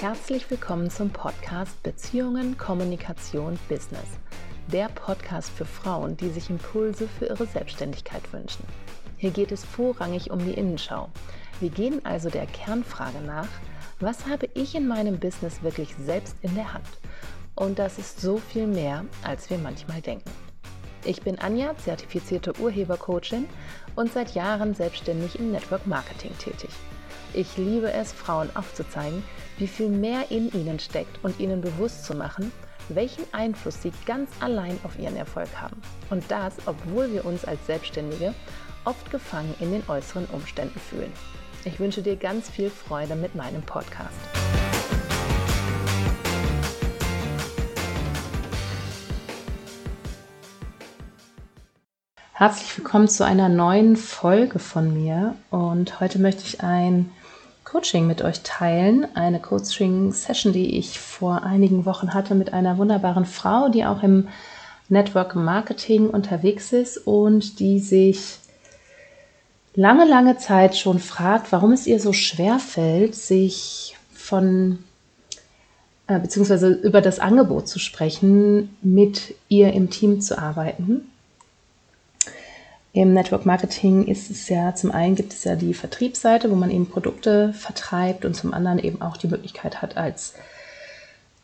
Herzlich willkommen zum Podcast Beziehungen, Kommunikation, Business. Der Podcast für Frauen, die sich Impulse für ihre Selbstständigkeit wünschen. Hier geht es vorrangig um die Innenschau. Wir gehen also der Kernfrage nach, was habe ich in meinem Business wirklich selbst in der Hand? Und das ist so viel mehr, als wir manchmal denken. Ich bin Anja, zertifizierte Urhebercoachin und seit Jahren selbstständig im Network Marketing tätig. Ich liebe es, Frauen aufzuzeigen, wie viel mehr in ihnen steckt und ihnen bewusst zu machen, welchen Einfluss sie ganz allein auf ihren Erfolg haben. Und das, obwohl wir uns als Selbstständige oft gefangen in den äußeren Umständen fühlen. Ich wünsche dir ganz viel Freude mit meinem Podcast. Herzlich willkommen zu einer neuen Folge von mir und heute möchte ich ein Coaching mit euch teilen. Eine Coaching-Session, die ich vor einigen Wochen hatte mit einer wunderbaren Frau, die auch im Network Marketing unterwegs ist und die sich lange, lange Zeit schon fragt, warum es ihr so schwer fällt, sich von äh, beziehungsweise über das Angebot zu sprechen, mit ihr im Team zu arbeiten. Im Network Marketing ist es ja, zum einen gibt es ja die Vertriebsseite, wo man eben Produkte vertreibt und zum anderen eben auch die Möglichkeit hat, als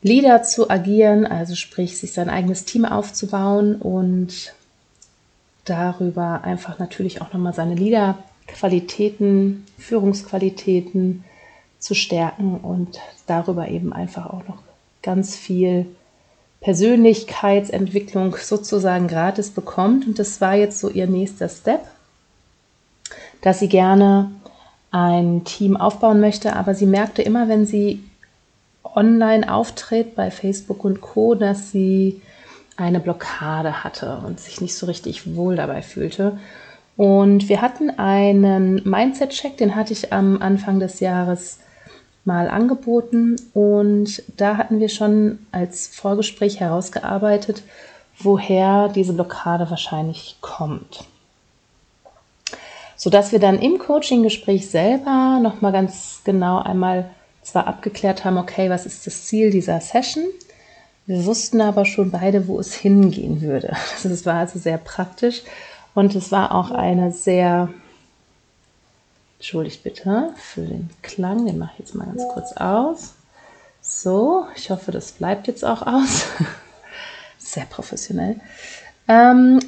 Leader zu agieren, also sprich, sich sein eigenes Team aufzubauen und darüber einfach natürlich auch nochmal seine Leaderqualitäten, Führungsqualitäten zu stärken und darüber eben einfach auch noch ganz viel Persönlichkeitsentwicklung sozusagen gratis bekommt. Und das war jetzt so ihr nächster Step, dass sie gerne ein Team aufbauen möchte, aber sie merkte immer, wenn sie online auftritt bei Facebook und Co, dass sie eine Blockade hatte und sich nicht so richtig wohl dabei fühlte. Und wir hatten einen Mindset-Check, den hatte ich am Anfang des Jahres mal angeboten und da hatten wir schon als Vorgespräch herausgearbeitet, woher diese Blockade wahrscheinlich kommt. Sodass wir dann im Coaching-Gespräch selber nochmal ganz genau einmal zwar abgeklärt haben, okay, was ist das Ziel dieser Session? Wir wussten aber schon beide, wo es hingehen würde. Das war also sehr praktisch und es war auch eine sehr Entschuldigt bitte für den Klang, den mache ich jetzt mal ganz kurz aus. So, ich hoffe, das bleibt jetzt auch aus. Sehr professionell. Ähm,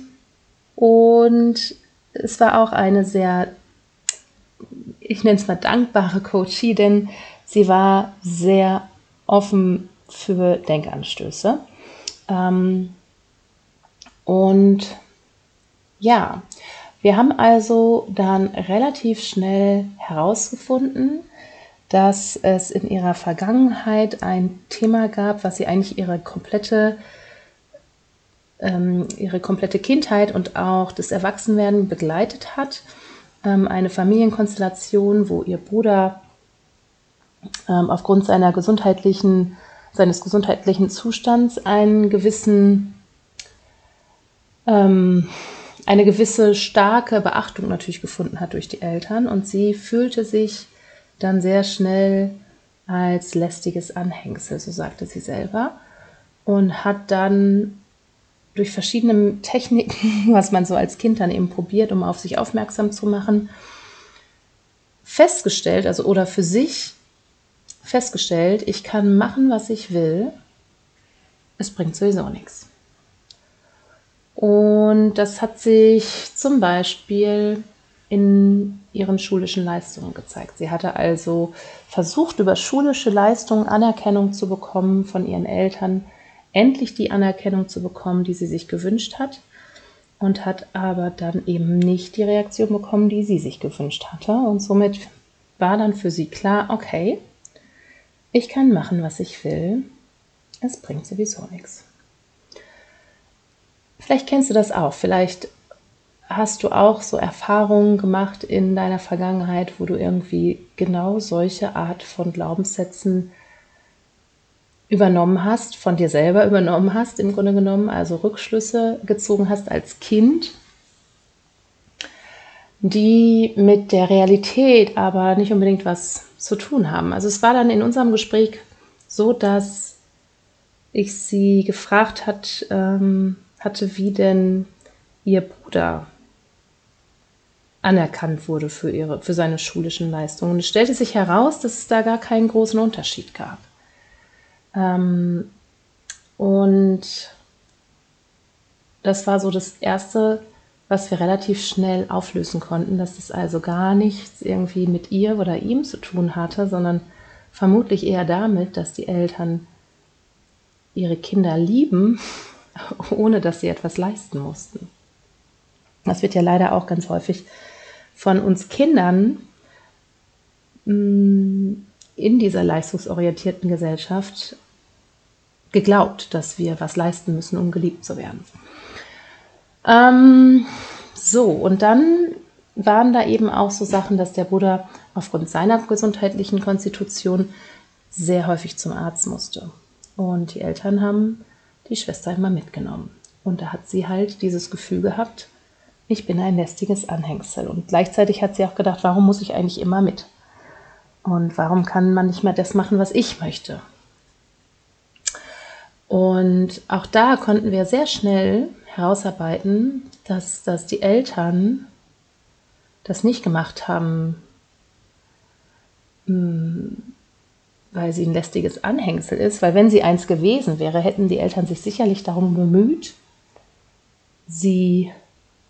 und es war auch eine sehr, ich nenne es mal dankbare Coachie, denn sie war sehr offen für Denkanstöße. Ähm, und ja, wir haben also dann relativ schnell herausgefunden, dass es in ihrer Vergangenheit ein Thema gab, was sie eigentlich ihre komplette, ähm, ihre komplette Kindheit und auch das Erwachsenwerden begleitet hat. Ähm, eine Familienkonstellation, wo ihr Bruder ähm, aufgrund seiner gesundheitlichen, seines gesundheitlichen Zustands einen gewissen ähm, eine gewisse starke Beachtung natürlich gefunden hat durch die Eltern und sie fühlte sich dann sehr schnell als lästiges Anhängsel, so sagte sie selber, und hat dann durch verschiedene Techniken, was man so als Kind dann eben probiert, um auf sich aufmerksam zu machen, festgestellt, also oder für sich festgestellt, ich kann machen, was ich will, es bringt sowieso nichts. Und das hat sich zum Beispiel in ihren schulischen Leistungen gezeigt. Sie hatte also versucht, über schulische Leistungen Anerkennung zu bekommen von ihren Eltern, endlich die Anerkennung zu bekommen, die sie sich gewünscht hat, und hat aber dann eben nicht die Reaktion bekommen, die sie sich gewünscht hatte. Und somit war dann für sie klar, okay, ich kann machen, was ich will, es bringt sowieso nichts. Vielleicht kennst du das auch. Vielleicht hast du auch so Erfahrungen gemacht in deiner Vergangenheit, wo du irgendwie genau solche Art von Glaubenssätzen übernommen hast, von dir selber übernommen hast, im Grunde genommen, also Rückschlüsse gezogen hast als Kind, die mit der Realität aber nicht unbedingt was zu tun haben. Also es war dann in unserem Gespräch so, dass ich sie gefragt hat, ähm, hatte, wie denn ihr Bruder anerkannt wurde für, ihre, für seine schulischen Leistungen. Es stellte sich heraus, dass es da gar keinen großen Unterschied gab. Ähm, und das war so das Erste, was wir relativ schnell auflösen konnten, dass es also gar nichts irgendwie mit ihr oder ihm zu tun hatte, sondern vermutlich eher damit, dass die Eltern ihre Kinder lieben, ohne dass sie etwas leisten mussten. Das wird ja leider auch ganz häufig von uns Kindern mm, in dieser leistungsorientierten Gesellschaft geglaubt, dass wir was leisten müssen, um geliebt zu werden. Ähm, so, und dann waren da eben auch so Sachen, dass der Bruder aufgrund seiner gesundheitlichen Konstitution sehr häufig zum Arzt musste. Und die Eltern haben die Schwester immer mitgenommen. Und da hat sie halt dieses Gefühl gehabt, ich bin ein lästiges Anhängsel. Und gleichzeitig hat sie auch gedacht, warum muss ich eigentlich immer mit? Und warum kann man nicht mehr das machen, was ich möchte? Und auch da konnten wir sehr schnell herausarbeiten, dass, dass die Eltern das nicht gemacht haben, hm, weil sie ein lästiges Anhängsel ist, weil wenn sie eins gewesen wäre, hätten die Eltern sich sicherlich darum bemüht, sie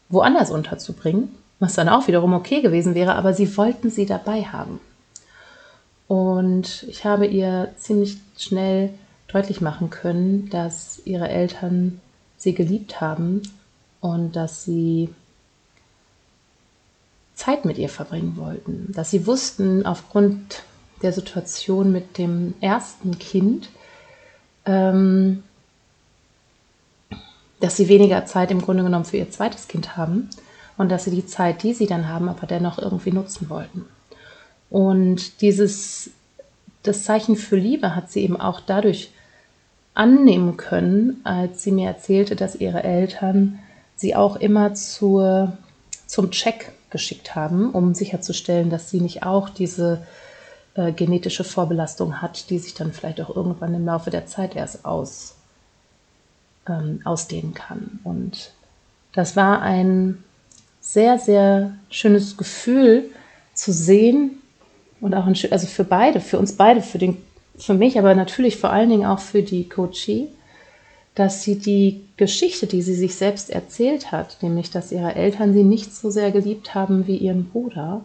woanders unterzubringen, was dann auch wiederum okay gewesen wäre, aber sie wollten sie dabei haben. Und ich habe ihr ziemlich schnell deutlich machen können, dass ihre Eltern sie geliebt haben und dass sie Zeit mit ihr verbringen wollten, dass sie wussten aufgrund der Situation mit dem ersten Kind, ähm, dass sie weniger Zeit im Grunde genommen für ihr zweites Kind haben und dass sie die Zeit, die sie dann haben, aber dennoch irgendwie nutzen wollten. Und dieses, das Zeichen für Liebe hat sie eben auch dadurch annehmen können, als sie mir erzählte, dass ihre Eltern sie auch immer zur, zum Check geschickt haben, um sicherzustellen, dass sie nicht auch diese äh, genetische Vorbelastung hat, die sich dann vielleicht auch irgendwann im Laufe der Zeit erst aus, ähm, ausdehnen kann. Und das war ein sehr, sehr schönes Gefühl zu sehen und auch ein, also für beide, für uns beide, für den für mich, aber natürlich vor allen Dingen auch für die Coachie, dass sie die Geschichte, die sie sich selbst erzählt hat, nämlich dass ihre Eltern sie nicht so sehr geliebt haben wie ihren Bruder,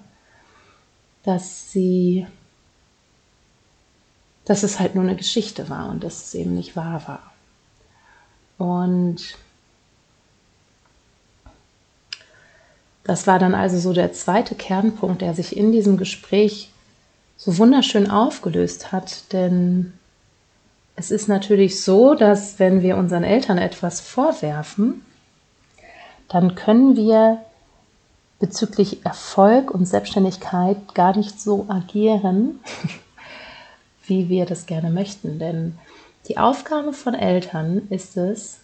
dass sie, dass es halt nur eine Geschichte war und dass es eben nicht wahr war. Und das war dann also so der zweite Kernpunkt, der sich in diesem Gespräch so wunderschön aufgelöst hat. Denn es ist natürlich so, dass wenn wir unseren Eltern etwas vorwerfen, dann können wir bezüglich Erfolg und Selbstständigkeit gar nicht so agieren, wie wir das gerne möchten. Denn die Aufgabe von Eltern ist es,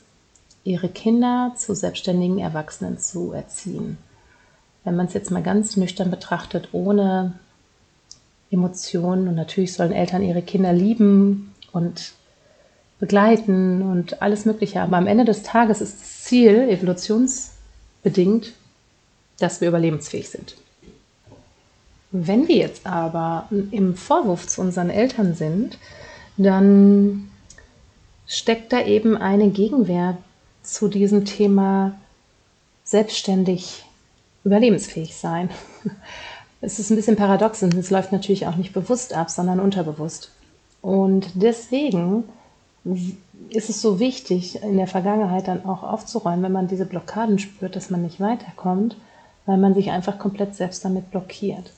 ihre Kinder zu selbstständigen Erwachsenen zu erziehen. Wenn man es jetzt mal ganz nüchtern betrachtet, ohne Emotionen und natürlich sollen Eltern ihre Kinder lieben und begleiten und alles Mögliche. Aber am Ende des Tages ist das Ziel evolutionsbedingt, dass wir überlebensfähig sind. Wenn wir jetzt aber im Vorwurf zu unseren Eltern sind, dann steckt da eben eine Gegenwehr zu diesem Thema selbstständig überlebensfähig sein es ist ein bisschen paradox und es läuft natürlich auch nicht bewusst ab, sondern unterbewusst. Und deswegen ist es so wichtig, in der Vergangenheit dann auch aufzuräumen, wenn man diese Blockaden spürt, dass man nicht weiterkommt, weil man sich einfach komplett selbst damit blockiert.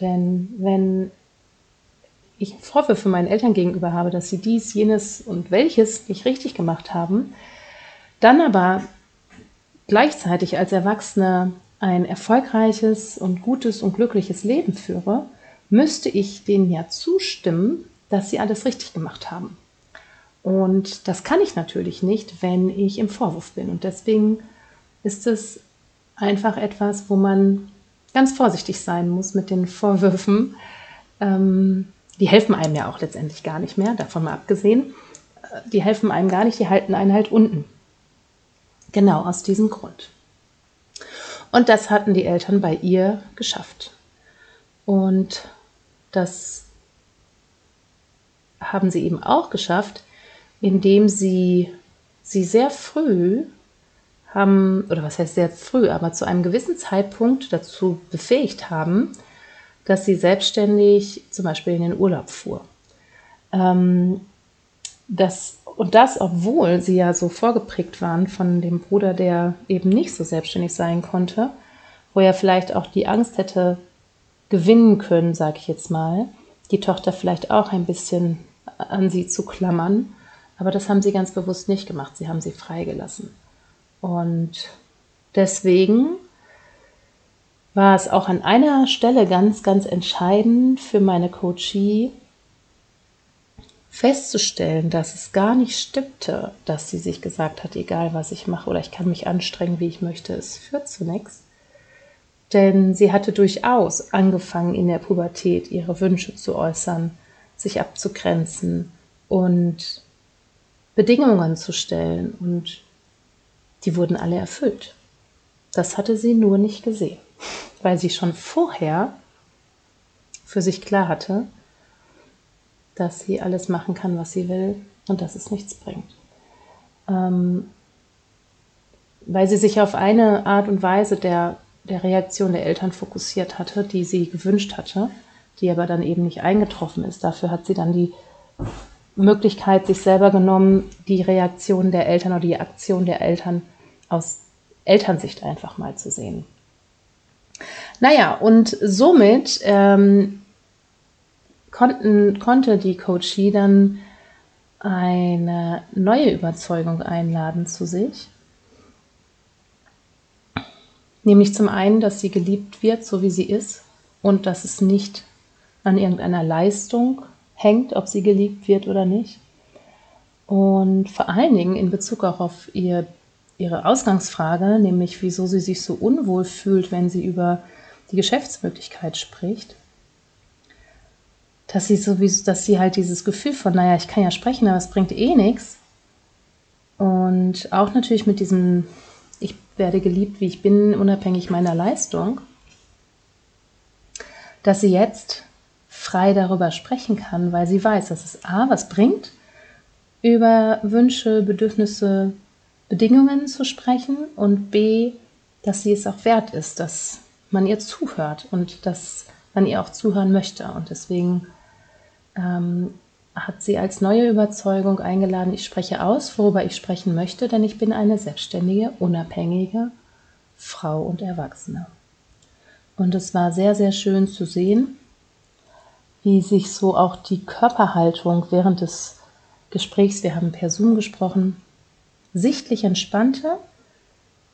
Denn wenn ich Vorwürfe meinen Eltern gegenüber habe, dass sie dies, jenes und welches nicht richtig gemacht haben, dann aber gleichzeitig als Erwachsene ein erfolgreiches und gutes und glückliches Leben führe, müsste ich denen ja zustimmen, dass sie alles richtig gemacht haben. Und das kann ich natürlich nicht, wenn ich im Vorwurf bin. Und deswegen ist es einfach etwas, wo man ganz vorsichtig sein muss mit den Vorwürfen, ähm, die helfen einem ja auch letztendlich gar nicht mehr, davon mal abgesehen. Äh, die helfen einem gar nicht, die halten einen halt unten. Genau aus diesem Grund. Und das hatten die Eltern bei ihr geschafft. Und das haben sie eben auch geschafft, indem sie sie sehr früh haben, oder was heißt sehr früh, aber zu einem gewissen Zeitpunkt dazu befähigt haben, dass sie selbstständig zum Beispiel in den Urlaub fuhr. Ähm, das, und das, obwohl sie ja so vorgeprägt waren von dem Bruder, der eben nicht so selbstständig sein konnte, wo er vielleicht auch die Angst hätte gewinnen können, sage ich jetzt mal, die Tochter vielleicht auch ein bisschen an sie zu klammern. Aber das haben sie ganz bewusst nicht gemacht. Sie haben sie freigelassen. Und deswegen war es auch an einer Stelle ganz, ganz entscheidend für meine Coachie festzustellen, dass es gar nicht stimmte, dass sie sich gesagt hat, egal was ich mache oder ich kann mich anstrengen, wie ich möchte, es führt zu nichts. Denn sie hatte durchaus angefangen in der Pubertät ihre Wünsche zu äußern, sich abzugrenzen und Bedingungen zu stellen und die wurden alle erfüllt. Das hatte sie nur nicht gesehen weil sie schon vorher für sich klar hatte, dass sie alles machen kann, was sie will und dass es nichts bringt. Ähm, weil sie sich auf eine Art und Weise der, der Reaktion der Eltern fokussiert hatte, die sie gewünscht hatte, die aber dann eben nicht eingetroffen ist. Dafür hat sie dann die Möglichkeit sich selber genommen, die Reaktion der Eltern oder die Aktion der Eltern aus Elternsicht einfach mal zu sehen. Naja, und somit ähm, konnten, konnte die Coachie dann eine neue Überzeugung einladen zu sich. Nämlich zum einen, dass sie geliebt wird, so wie sie ist, und dass es nicht an irgendeiner Leistung hängt, ob sie geliebt wird oder nicht. Und vor allen Dingen in Bezug auch auf ihr, ihre Ausgangsfrage, nämlich wieso sie sich so unwohl fühlt, wenn sie über die Geschäftsmöglichkeit spricht, dass sie sowieso, dass sie halt dieses Gefühl von, naja, ich kann ja sprechen, aber es bringt eh nichts. Und auch natürlich mit diesem, ich werde geliebt, wie ich bin, unabhängig meiner Leistung, dass sie jetzt frei darüber sprechen kann, weil sie weiß, dass es A, was bringt, über Wünsche, Bedürfnisse, Bedingungen zu sprechen und B, dass sie es auch wert ist, dass man ihr zuhört und dass man ihr auch zuhören möchte. Und deswegen ähm, hat sie als neue Überzeugung eingeladen, ich spreche aus, worüber ich sprechen möchte, denn ich bin eine selbstständige, unabhängige Frau und Erwachsene. Und es war sehr, sehr schön zu sehen, wie sich so auch die Körperhaltung während des Gesprächs, wir haben per Zoom gesprochen, sichtlich entspannte.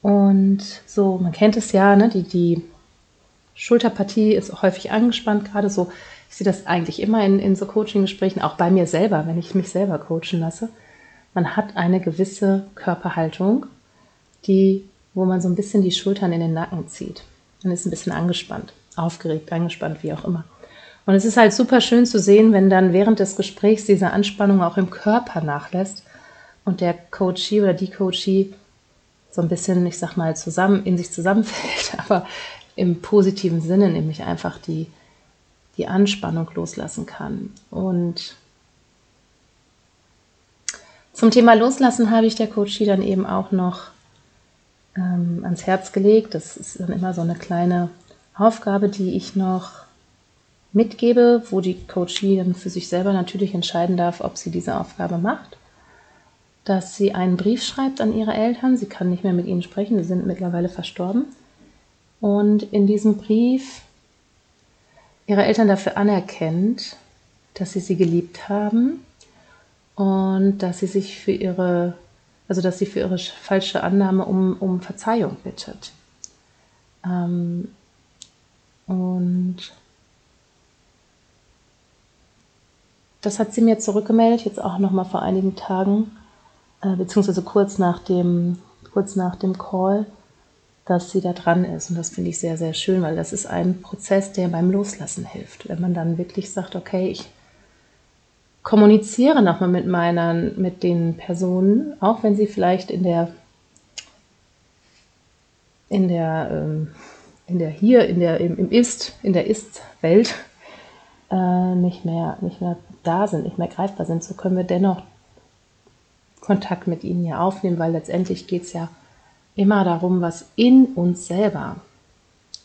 Und so, man kennt es ja, ne, die, die Schulterpartie ist häufig angespannt, gerade so. Ich sehe das eigentlich immer in, in so Coaching-Gesprächen, auch bei mir selber, wenn ich mich selber coachen lasse. Man hat eine gewisse Körperhaltung, die, wo man so ein bisschen die Schultern in den Nacken zieht. Man ist ein bisschen angespannt, aufgeregt, angespannt, wie auch immer. Und es ist halt super schön zu sehen, wenn dann während des Gesprächs diese Anspannung auch im Körper nachlässt und der Coachee oder die Coachee so ein bisschen, ich sag mal, zusammen in sich zusammenfällt, aber im positiven Sinne, nämlich einfach die, die Anspannung loslassen kann. Und zum Thema Loslassen habe ich der Coachie dann eben auch noch ähm, ans Herz gelegt. Das ist dann immer so eine kleine Aufgabe, die ich noch mitgebe, wo die Coachie dann für sich selber natürlich entscheiden darf, ob sie diese Aufgabe macht. Dass sie einen Brief schreibt an ihre Eltern. Sie kann nicht mehr mit ihnen sprechen, sie sind mittlerweile verstorben und in diesem Brief ihre Eltern dafür anerkennt, dass sie sie geliebt haben und dass sie sich für ihre, also dass sie für ihre falsche Annahme um, um Verzeihung bittet. Ähm, und das hat sie mir zurückgemeldet, jetzt auch nochmal vor einigen Tagen, äh, beziehungsweise kurz nach dem, kurz nach dem Call dass sie da dran ist. Und das finde ich sehr, sehr schön, weil das ist ein Prozess, der beim Loslassen hilft. Wenn man dann wirklich sagt, okay, ich kommuniziere nochmal mit meinen, mit den Personen, auch wenn sie vielleicht in der in der ähm, in der hier in der im, im Ist in der Ist-Welt äh, nicht mehr nicht mehr da sind, nicht mehr greifbar sind, so können wir dennoch Kontakt mit ihnen ja aufnehmen, weil letztendlich geht es ja immer darum, was in uns selber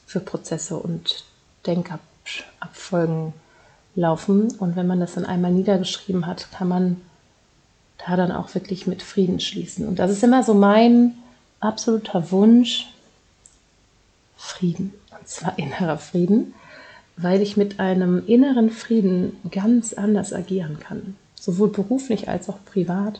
für Prozesse und Denkabfolgen laufen. Und wenn man das dann einmal niedergeschrieben hat, kann man da dann auch wirklich mit Frieden schließen. Und das ist immer so mein absoluter Wunsch, Frieden. Und zwar innerer Frieden, weil ich mit einem inneren Frieden ganz anders agieren kann. Sowohl beruflich als auch privat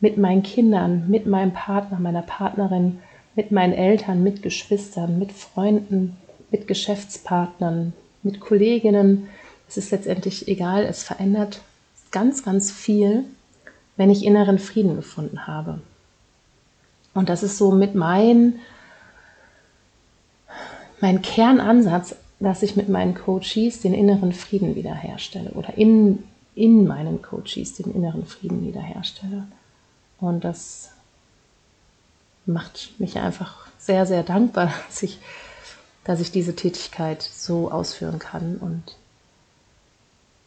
mit meinen Kindern, mit meinem Partner, meiner Partnerin, mit meinen Eltern, mit Geschwistern, mit Freunden, mit Geschäftspartnern, mit Kolleginnen. Es ist letztendlich egal, es verändert ganz, ganz viel, wenn ich inneren Frieden gefunden habe. Und das ist so mit mein, mein Kernansatz, dass ich mit meinen Coaches den inneren Frieden wiederherstelle oder in, in meinen Coaches den inneren Frieden wiederherstelle. Und das macht mich einfach sehr, sehr dankbar, dass ich, dass ich diese Tätigkeit so ausführen kann. Und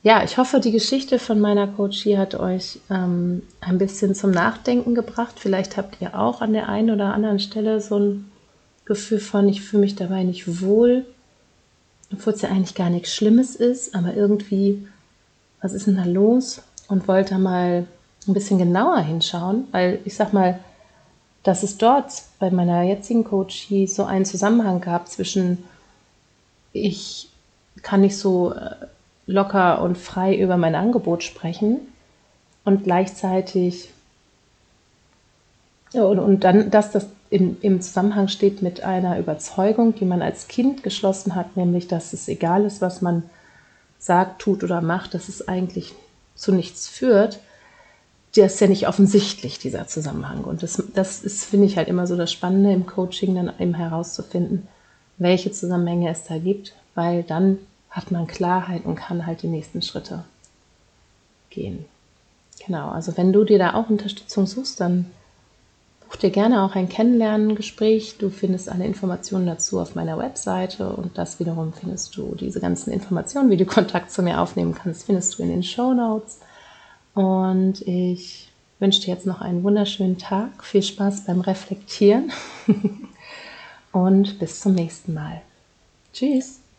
ja, ich hoffe, die Geschichte von meiner Coachie hat euch ähm, ein bisschen zum Nachdenken gebracht. Vielleicht habt ihr auch an der einen oder anderen Stelle so ein Gefühl von, ich fühle mich dabei nicht wohl, obwohl es ja eigentlich gar nichts Schlimmes ist, aber irgendwie, was ist denn da los? Und wollte mal ein bisschen genauer hinschauen, weil ich sag mal, dass es dort bei meiner jetzigen Coachie so einen Zusammenhang gab zwischen ich kann nicht so äh, locker und frei über mein Angebot sprechen und gleichzeitig und, und dann, dass das im, im Zusammenhang steht mit einer Überzeugung, die man als Kind geschlossen hat, nämlich, dass es egal ist, was man sagt, tut oder macht, dass es eigentlich zu nichts führt der ist ja nicht offensichtlich, dieser Zusammenhang. Und das, das ist, finde ich, halt immer so das Spannende im Coaching, dann eben herauszufinden, welche Zusammenhänge es da gibt, weil dann hat man Klarheit und kann halt die nächsten Schritte gehen. Genau, also wenn du dir da auch Unterstützung suchst, dann buch dir gerne auch ein Kennenlernen-Gespräch. Du findest alle Informationen dazu auf meiner Webseite und das wiederum findest du, diese ganzen Informationen, wie du Kontakt zu mir aufnehmen kannst, findest du in den Show Notes. Und ich wünsche dir jetzt noch einen wunderschönen Tag. Viel Spaß beim Reflektieren. Und bis zum nächsten Mal. Tschüss.